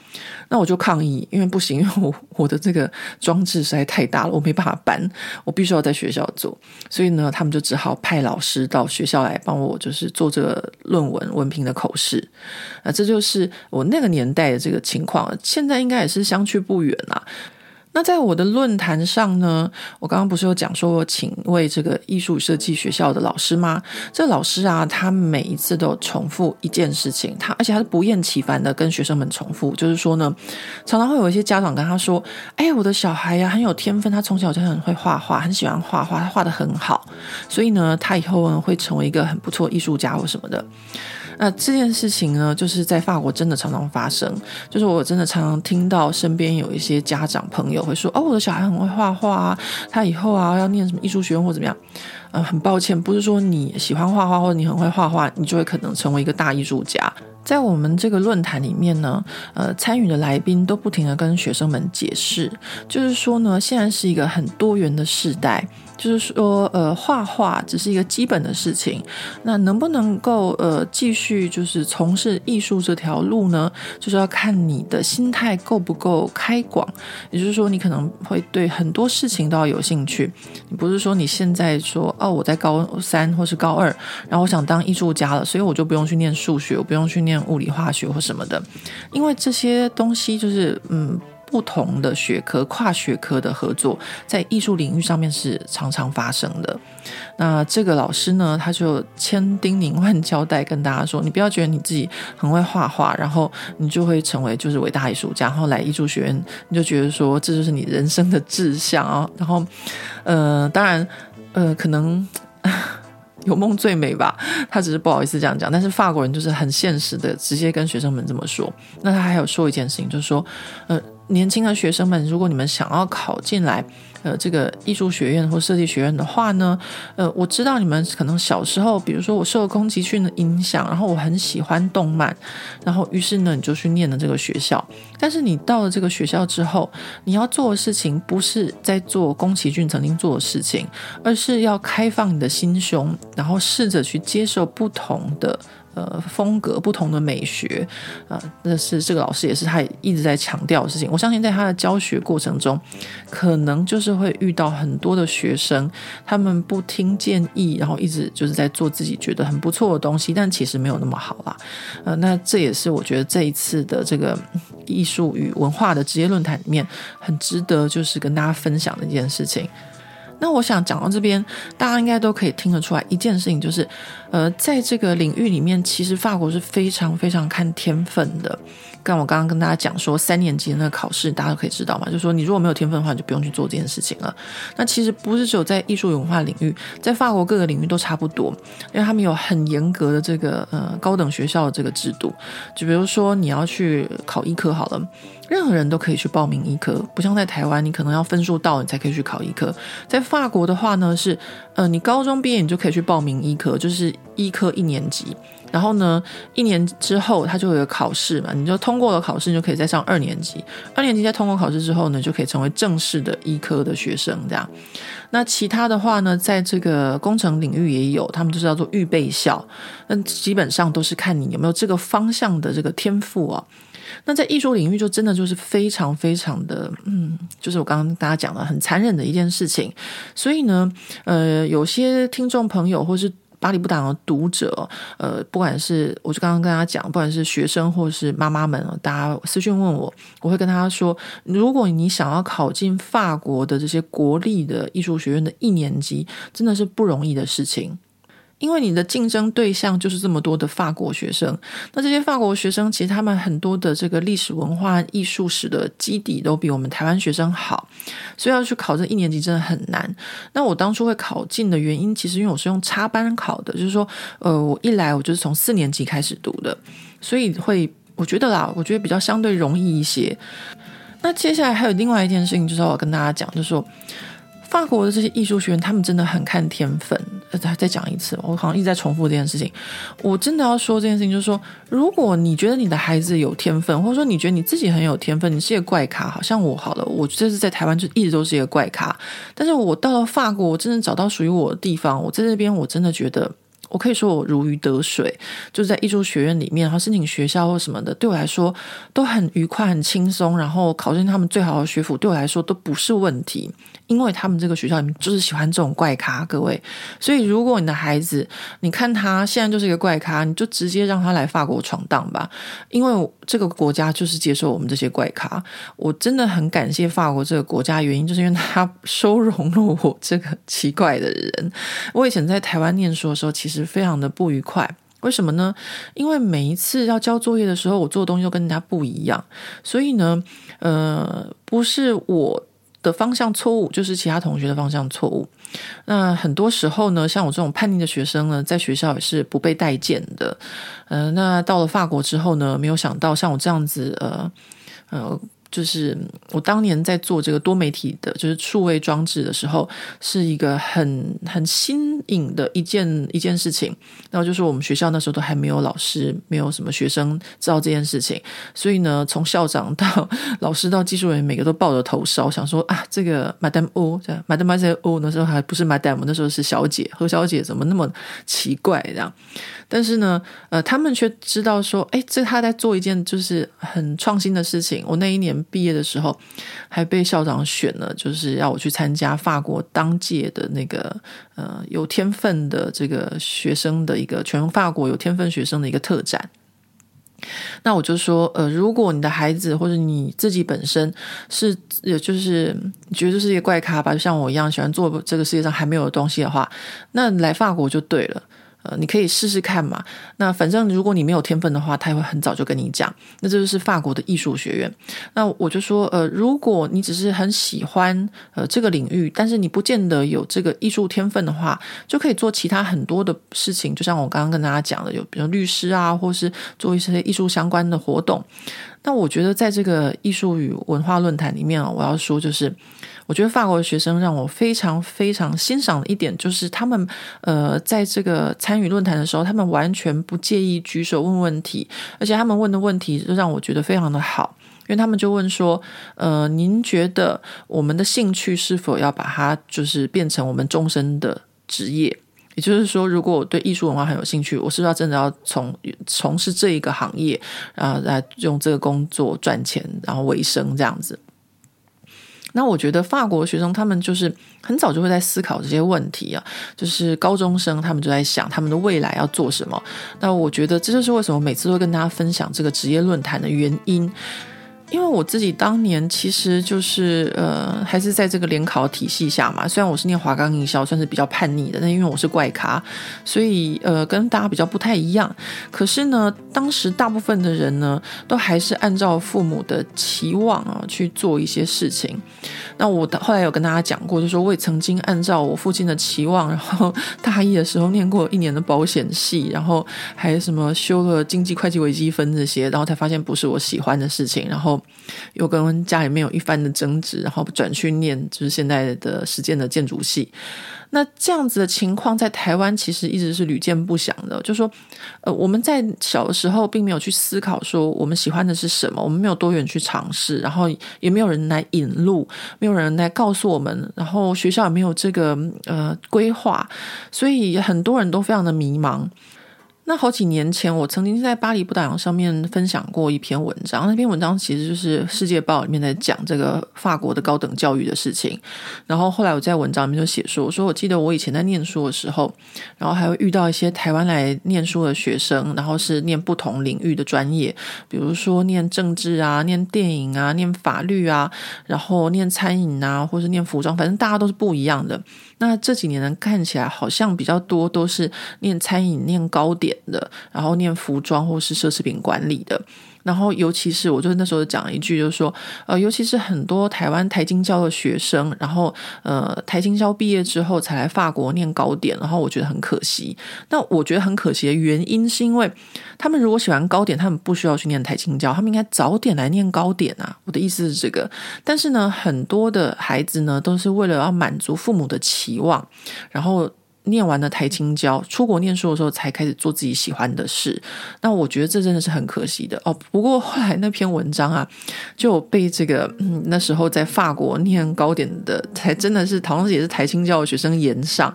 那我就抗议，因为不行，因为我我的这个装置实在太大了，我没办法搬，我必须要在学校做。所以呢，他们就只好派老师到学校来帮我，就是做这个论文。文凭的口试，啊，这就是我那个年代的这个情况。现在应该也是相去不远啦。那在我的论坛上呢，我刚刚不是有讲说，我请为这个艺术设计学校的老师吗？这老师啊，他每一次都重复一件事情，他而且他是不厌其烦的跟学生们重复，就是说呢，常常会有一些家长跟他说：“哎，我的小孩呀，很有天分，他从小就很会画画，很喜欢画画，他画得很好，所以呢，他以后呢会成为一个很不错艺术家或什么的。”那这件事情呢，就是在法国真的常常发生。就是我真的常常听到身边有一些家长朋友会说：“哦，我的小孩很会画画啊，他以后啊要念什么艺术学院或怎么样。”呃，很抱歉，不是说你喜欢画画或者你很会画画，你就会可能成为一个大艺术家。在我们这个论坛里面呢，呃，参与的来宾都不停地跟学生们解释，就是说呢，现在是一个很多元的时代。就是说，呃，画画只是一个基本的事情，那能不能够呃继续就是从事艺术这条路呢？就是要看你的心态够不够开广。也就是说，你可能会对很多事情都要有兴趣。你不是说你现在说哦，我在高三或是高二，然后我想当艺术家了，所以我就不用去念数学，我不用去念物理化学或什么的，因为这些东西就是嗯。不同的学科、跨学科的合作，在艺术领域上面是常常发生的。那这个老师呢，他就千叮咛万交代跟大家说：“你不要觉得你自己很会画画，然后你就会成为就是伟大艺术家，然后来艺术学院，你就觉得说这就是你人生的志向啊。”然后，呃，当然，呃，可能 有梦最美吧。他只是不好意思这样讲，但是法国人就是很现实的，直接跟学生们这么说。那他还有说一件事情，就是说，呃。年轻的学生们，如果你们想要考进来，呃，这个艺术学院或设计学院的话呢，呃，我知道你们可能小时候，比如说我受宫崎骏的影响，然后我很喜欢动漫，然后于是呢，你就去念了这个学校。但是你到了这个学校之后，你要做的事情不是在做宫崎骏曾经做的事情，而是要开放你的心胸，然后试着去接受不同的。呃，风格不同的美学，啊、呃，那是这个老师也是他一直在强调的事情。我相信在他的教学过程中，可能就是会遇到很多的学生，他们不听建议，然后一直就是在做自己觉得很不错的东西，但其实没有那么好啦。呃，那这也是我觉得这一次的这个艺术与文化的职业论坛里面很值得就是跟大家分享的一件事情。那我想讲到这边，大家应该都可以听得出来一件事情，就是，呃，在这个领域里面，其实法国是非常非常看天分的。像我刚刚跟大家讲说，三年级的那个考试，大家都可以知道嘛，就是说你如果没有天分的话，你就不用去做这件事情了。那其实不是只有在艺术文化领域，在法国各个领域都差不多，因为他们有很严格的这个呃高等学校的这个制度。就比如说你要去考医科好了。任何人都可以去报名医科，不像在台湾，你可能要分数到你才可以去考医科。在法国的话呢，是呃，你高中毕业你就可以去报名医科，就是医科一年级。然后呢，一年之后他就有考试嘛，你就通过了考试，你就可以再上二年级。二年级在通过考试之后呢，就可以成为正式的医科的学生。这样，那其他的话呢，在这个工程领域也有，他们就是叫做预备校。那基本上都是看你有没有这个方向的这个天赋啊。那在艺术领域就真的就是非常非常的，嗯，就是我刚刚大家讲的很残忍的一件事情。所以呢，呃，有些听众朋友或是巴黎不党的读者，呃，不管是我就刚刚跟大家讲，不管是学生或是妈妈们，大家私讯问我，我会跟他说，如果你想要考进法国的这些国立的艺术学院的一年级，真的是不容易的事情。因为你的竞争对象就是这么多的法国学生，那这些法国学生其实他们很多的这个历史文化、艺术史的基底都比我们台湾学生好，所以要去考这一年级真的很难。那我当初会考进的原因，其实因为我是用插班考的，就是说，呃，我一来我就是从四年级开始读的，所以会我觉得啦，我觉得比较相对容易一些。那接下来还有另外一件事情，就是我跟大家讲，就是说。法国的这些艺术学院，他们真的很看天分。再再讲一次，我好像一直在重复这件事情。我真的要说这件事情，就是说，如果你觉得你的孩子有天分，或者说你觉得你自己很有天分，你是一个怪咖，好像我好了，我这是在台湾就一直都是一个怪咖。但是我到了法国，我真的找到属于我的地方。我在这边，我真的觉得。我可以说我如鱼得水，就是在艺术学院里面，然后申请学校或什么的，对我来说都很愉快、很轻松。然后考进他们最好的学府，对我来说都不是问题，因为他们这个学校里面就是喜欢这种怪咖，各位。所以，如果你的孩子，你看他现在就是一个怪咖，你就直接让他来法国闯荡吧，因为这个国家就是接受我们这些怪咖。我真的很感谢法国这个国家，原因就是因为他收容了我这个奇怪的人。我以前在台湾念书的时候，其实。非常的不愉快，为什么呢？因为每一次要交作业的时候，我做的东西都跟人家不一样，所以呢，呃，不是我的方向错误，就是其他同学的方向错误。那很多时候呢，像我这种叛逆的学生呢，在学校也是不被待见的。嗯，那到了法国之后呢，没有想到像我这样子，呃，呃。就是我当年在做这个多媒体的，就是数位装置的时候，是一个很很新颖的一件一件事情。然后就是我们学校那时候都还没有老师，没有什么学生知道这件事情，所以呢，从校长到 老师到技术人员，每个都抱着头烧，想说啊，这个 Madame O，Madame O，那时候还不是 Madam，那时候是小姐，何小姐怎么那么奇怪这样？但是呢，呃，他们却知道说，哎，这他在做一件就是很创新的事情。我那一年毕业的时候，还被校长选了，就是要我去参加法国当届的那个呃有天分的这个学生的一个全法国有天分学生的一个特展。那我就说，呃，如果你的孩子或者你自己本身是，也就是你觉得是一个怪咖吧，就像我一样喜欢做这个世界上还没有的东西的话，那来法国就对了。呃，你可以试试看嘛。那反正如果你没有天分的话，他也会很早就跟你讲。那这就是法国的艺术学院。那我就说，呃，如果你只是很喜欢呃这个领域，但是你不见得有这个艺术天分的话，就可以做其他很多的事情。就像我刚刚跟大家讲的，有比如律师啊，或是做一些艺术相关的活动。那我觉得在这个艺术与文化论坛里面啊，我要说就是。我觉得法国的学生让我非常非常欣赏的一点，就是他们呃，在这个参与论坛的时候，他们完全不介意举手问问题，而且他们问的问题就让我觉得非常的好，因为他们就问说，呃，您觉得我们的兴趣是否要把它就是变成我们终身的职业？也就是说，如果我对艺术文化很有兴趣，我是不是要真的要从从事这一个行业，然后来用这个工作赚钱，然后为生这样子？那我觉得法国学生他们就是很早就会在思考这些问题啊，就是高中生他们就在想他们的未来要做什么。那我觉得这就是为什么每次都会跟大家分享这个职业论坛的原因。因为我自己当年其实就是呃，还是在这个联考体系下嘛。虽然我是念华冈艺校，算是比较叛逆的，但因为我是怪咖，所以呃，跟大家比较不太一样。可是呢，当时大部分的人呢，都还是按照父母的期望啊去做一些事情。那我后来有跟大家讲过，就说我也曾经按照我父亲的期望，然后大一的时候念过一年的保险系，然后还什么修了经济会计微积分这些，然后才发现不是我喜欢的事情，然后。又跟家里面有一番的争执，然后转去念就是现在的实践的建筑系。那这样子的情况在台湾其实一直是屡见不鲜的。就说，呃，我们在小的时候并没有去思考说我们喜欢的是什么，我们没有多远去尝试，然后也没有人来引路，没有人来告诉我们，然后学校也没有这个呃规划，所以很多人都非常的迷茫。那好几年前，我曾经在巴黎不打烊上面分享过一篇文章。那篇文章其实就是《世界报》里面在讲这个法国的高等教育的事情。然后后来我在文章里面就写说，我说我记得我以前在念书的时候，然后还会遇到一些台湾来念书的学生，然后是念不同领域的专业，比如说念政治啊、念电影啊、念法律啊，然后念餐饮啊，或是念服装，反正大家都是不一样的。那这几年呢，看起来好像比较多都是念餐饮、念糕点的，然后念服装或是奢侈品管理的。然后尤其是我就那时候讲了一句，就是说，呃，尤其是很多台湾台清交的学生，然后呃，台清交毕业之后才来法国念糕点，然后我觉得很可惜。那我觉得很可惜的原因是因为他们如果喜欢糕点，他们不需要去念台清交，他们应该早点来念糕点啊。我的意思是这个。但是呢，很多的孩子呢，都是为了要满足父母的期望，然后。念完了台青教，出国念书的时候才开始做自己喜欢的事。那我觉得这真的是很可惜的哦。不过后来那篇文章啊，就被这个嗯那时候在法国念糕点的，才真的是好像也是台青教的学生延上。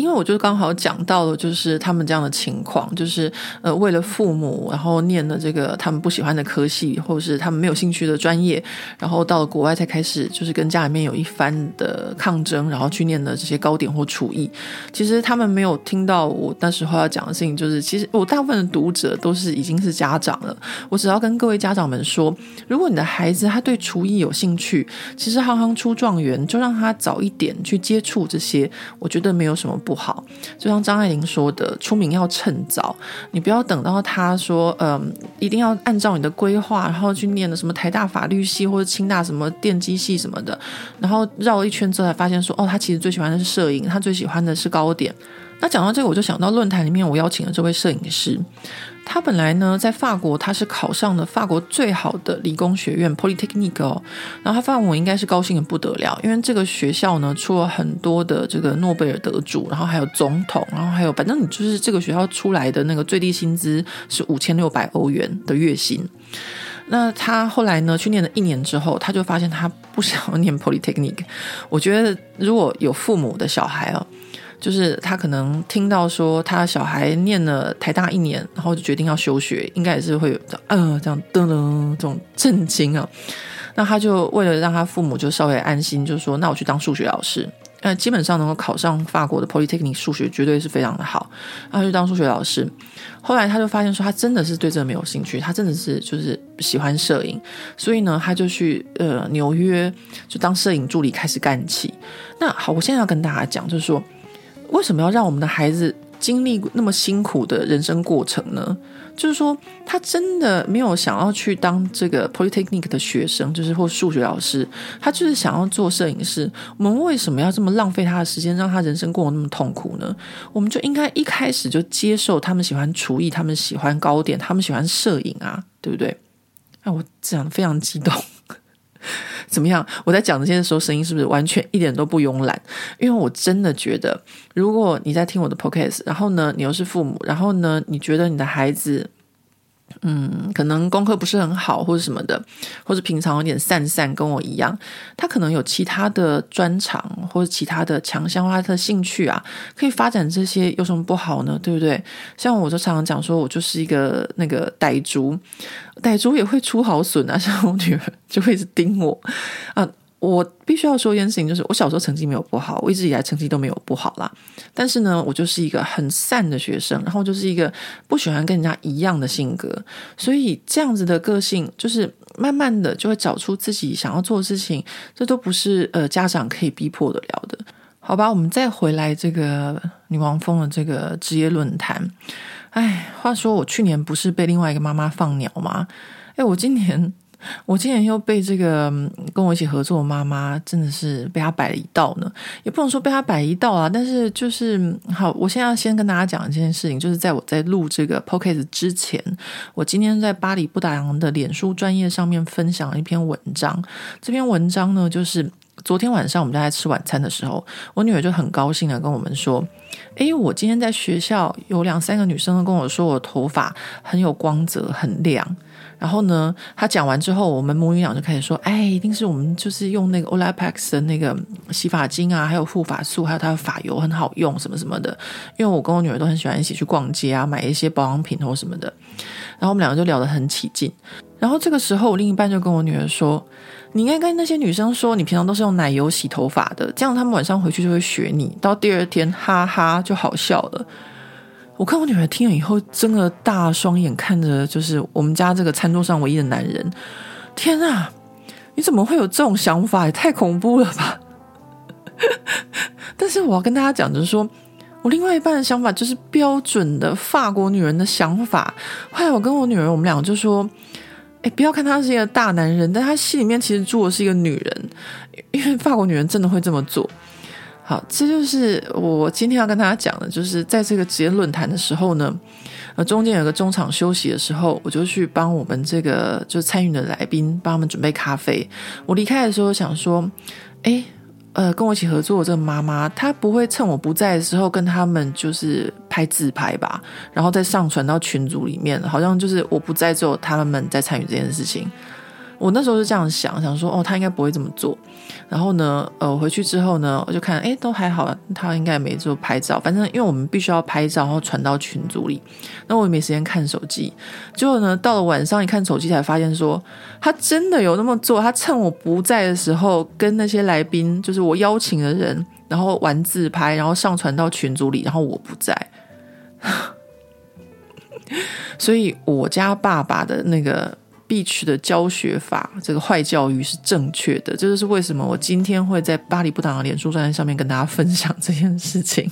因为我就刚好讲到了，就是他们这样的情况，就是呃，为了父母，然后念了这个他们不喜欢的科系，或者是他们没有兴趣的专业，然后到了国外才开始，就是跟家里面有一番的抗争，然后去念的这些糕点或厨艺。其实他们没有听到我那时候要讲的事情，就是其实我大部分的读者都是已经是家长了。我只要跟各位家长们说，如果你的孩子他对厨艺有兴趣，其实行行出状元，就让他早一点去接触这些，我觉得没有什么。不好，就像张爱玲说的，出名要趁早，你不要等到他说，嗯，一定要按照你的规划，然后去念的什么台大法律系或者清大什么电机系什么的，然后绕了一圈之后才发现说，哦，他其实最喜欢的是摄影，他最喜欢的是糕点。那讲到这个，我就想到论坛里面我邀请了这位摄影师。他本来呢，在法国，他是考上了法国最好的理工学院 Polytechnique 哦。然后他发现我应该是高兴的不得了，因为这个学校呢，出了很多的这个诺贝尔得主，然后还有总统，然后还有反正你就是这个学校出来的那个最低薪资是五千六百欧元的月薪。那他后来呢，去念了一年之后，他就发现他不想要念 Polytechnic。我觉得如果有父母的小孩哦。就是他可能听到说他小孩念了台大一年，然后就决定要休学，应该也是会有呃这样噔噔这种震惊啊。那他就为了让他父母就稍微安心，就说那我去当数学老师。呃，基本上能够考上法国的 Polytechnic 数学绝对是非常的好。然后就当数学老师。后来他就发现说他真的是对这个没有兴趣，他真的是就是喜欢摄影，所以呢他就去呃纽约就当摄影助理开始干起。那好，我现在要跟大家讲，就是说。为什么要让我们的孩子经历那么辛苦的人生过程呢？就是说，他真的没有想要去当这个 Polytechnic 的学生，就是或数学老师，他就是想要做摄影师。我们为什么要这么浪费他的时间，让他人生过得那么痛苦呢？我们就应该一开始就接受他们喜欢厨艺，他们喜欢糕点，他们喜欢摄影啊，对不对？啊，我讲非常激动。怎么样？我在讲这些的时候，声音是不是完全一点都不慵懒？因为我真的觉得，如果你在听我的 podcast，然后呢，你又是父母，然后呢，你觉得你的孩子，嗯，可能功课不是很好，或者什么的，或者平常有点散散，跟我一样，他可能有其他的专长或者其他的强项或他的兴趣啊，可以发展这些，有什么不好呢？对不对？像我就常常讲说，我就是一个那个傣族。傣族也会出好笋啊，像我女儿就会一直盯我啊。我必须要说一件事情，就是我小时候成绩没有不好，我一直以来成绩都没有不好啦。但是呢，我就是一个很散的学生，然后就是一个不喜欢跟人家一样的性格，所以这样子的个性，就是慢慢的就会找出自己想要做的事情，这都不是呃家长可以逼迫得了的。好吧，我们再回来这个女王蜂的这个职业论坛。哎，话说我去年不是被另外一个妈妈放鸟吗？哎，我今年我今年又被这个跟我一起合作的妈妈，真的是被她摆了一道呢。也不能说被她摆一道啊，但是就是好，我现在要先跟大家讲一件事情，就是在我在录这个 p o c a s t 之前，我今天在巴黎不打烊的脸书专业上面分享了一篇文章。这篇文章呢，就是。昨天晚上我们在吃晚餐的时候，我女儿就很高兴的跟我们说：“诶，我今天在学校有两三个女生都跟我说，我头发很有光泽，很亮。”然后呢，他讲完之后，我们母女俩就开始说：“哎，一定是我们就是用那个 Olaplex 的那个洗发精啊，还有护发素，还有它的发油很好用，什么什么的。”因为我跟我女儿都很喜欢一起去逛街啊，买一些保养品或什么的。然后我们两个就聊得很起劲。然后这个时候，我另一半就跟我女儿说。你应该跟那些女生说，你平常都是用奶油洗头发的，这样他们晚上回去就会学你，到第二天哈哈就好笑了。我看我女儿听了以后，睁了大双眼看着，就是我们家这个餐桌上唯一的男人。天啊，你怎么会有这种想法？也太恐怖了吧！但是我要跟大家讲，就是说我另外一半的想法就是标准的法国女人的想法。后来我跟我女儿，我们俩就说。哎，不要看他是一个大男人，但他心里面其实住的是一个女人，因为法国女人真的会这么做。好，这就是我今天要跟大家讲的，就是在这个职业论坛的时候呢，呃，中间有个中场休息的时候，我就去帮我们这个就参与的来宾帮他们准备咖啡。我离开的时候想说，哎。呃，跟我一起合作的这个妈妈，她不会趁我不在的时候跟他们就是拍自拍吧，然后再上传到群组里面，好像就是我不在之后，他们在参与这件事情。我那时候是这样想，想说哦，他应该不会这么做。然后呢，呃，回去之后呢，我就看，诶，都还好，他应该没做拍照。反正因为我们必须要拍照，然后传到群组里，那我也没时间看手机。结果呢，到了晚上一看手机，才发现说他真的有那么做。他趁我不在的时候，跟那些来宾，就是我邀请的人，然后玩自拍，然后上传到群组里，然后我不在。所以我家爸爸的那个。必须的教学法，这个坏教育是正确的，这就是为什么我今天会在巴黎不党的脸书专页上面跟大家分享这件事情。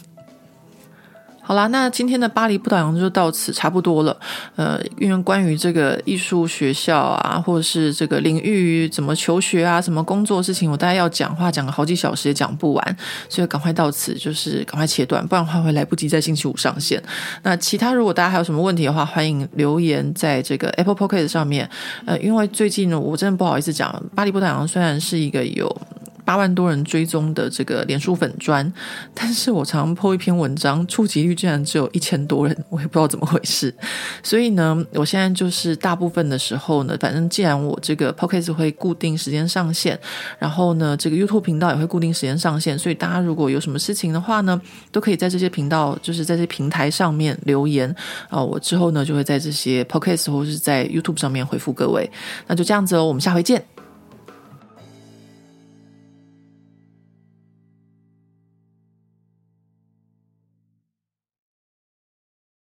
好啦，那今天的巴黎不倒洋就到此差不多了。呃，因为关于这个艺术学校啊，或者是这个领域怎么求学啊，什么工作事情，我大概要讲话讲个好几小时也讲不完，所以赶快到此，就是赶快切断，不然的话会来不及在星期五上线。那其他如果大家还有什么问题的话，欢迎留言在这个 Apple Podcast 上面。呃，因为最近呢，我真的不好意思讲，巴黎不倒洋虽然是一个有。八万多人追踪的这个脸书粉专，但是我常常 po 一篇文章，触及率竟然只有一千多人，我也不知道怎么回事。所以呢，我现在就是大部分的时候呢，反正既然我这个 podcast 会固定时间上线，然后呢，这个 YouTube 频道也会固定时间上线，所以大家如果有什么事情的话呢，都可以在这些频道，就是在这些平台上面留言啊，我之后呢就会在这些 podcast 或是在 YouTube 上面回复各位。那就这样子哦，我们下回见。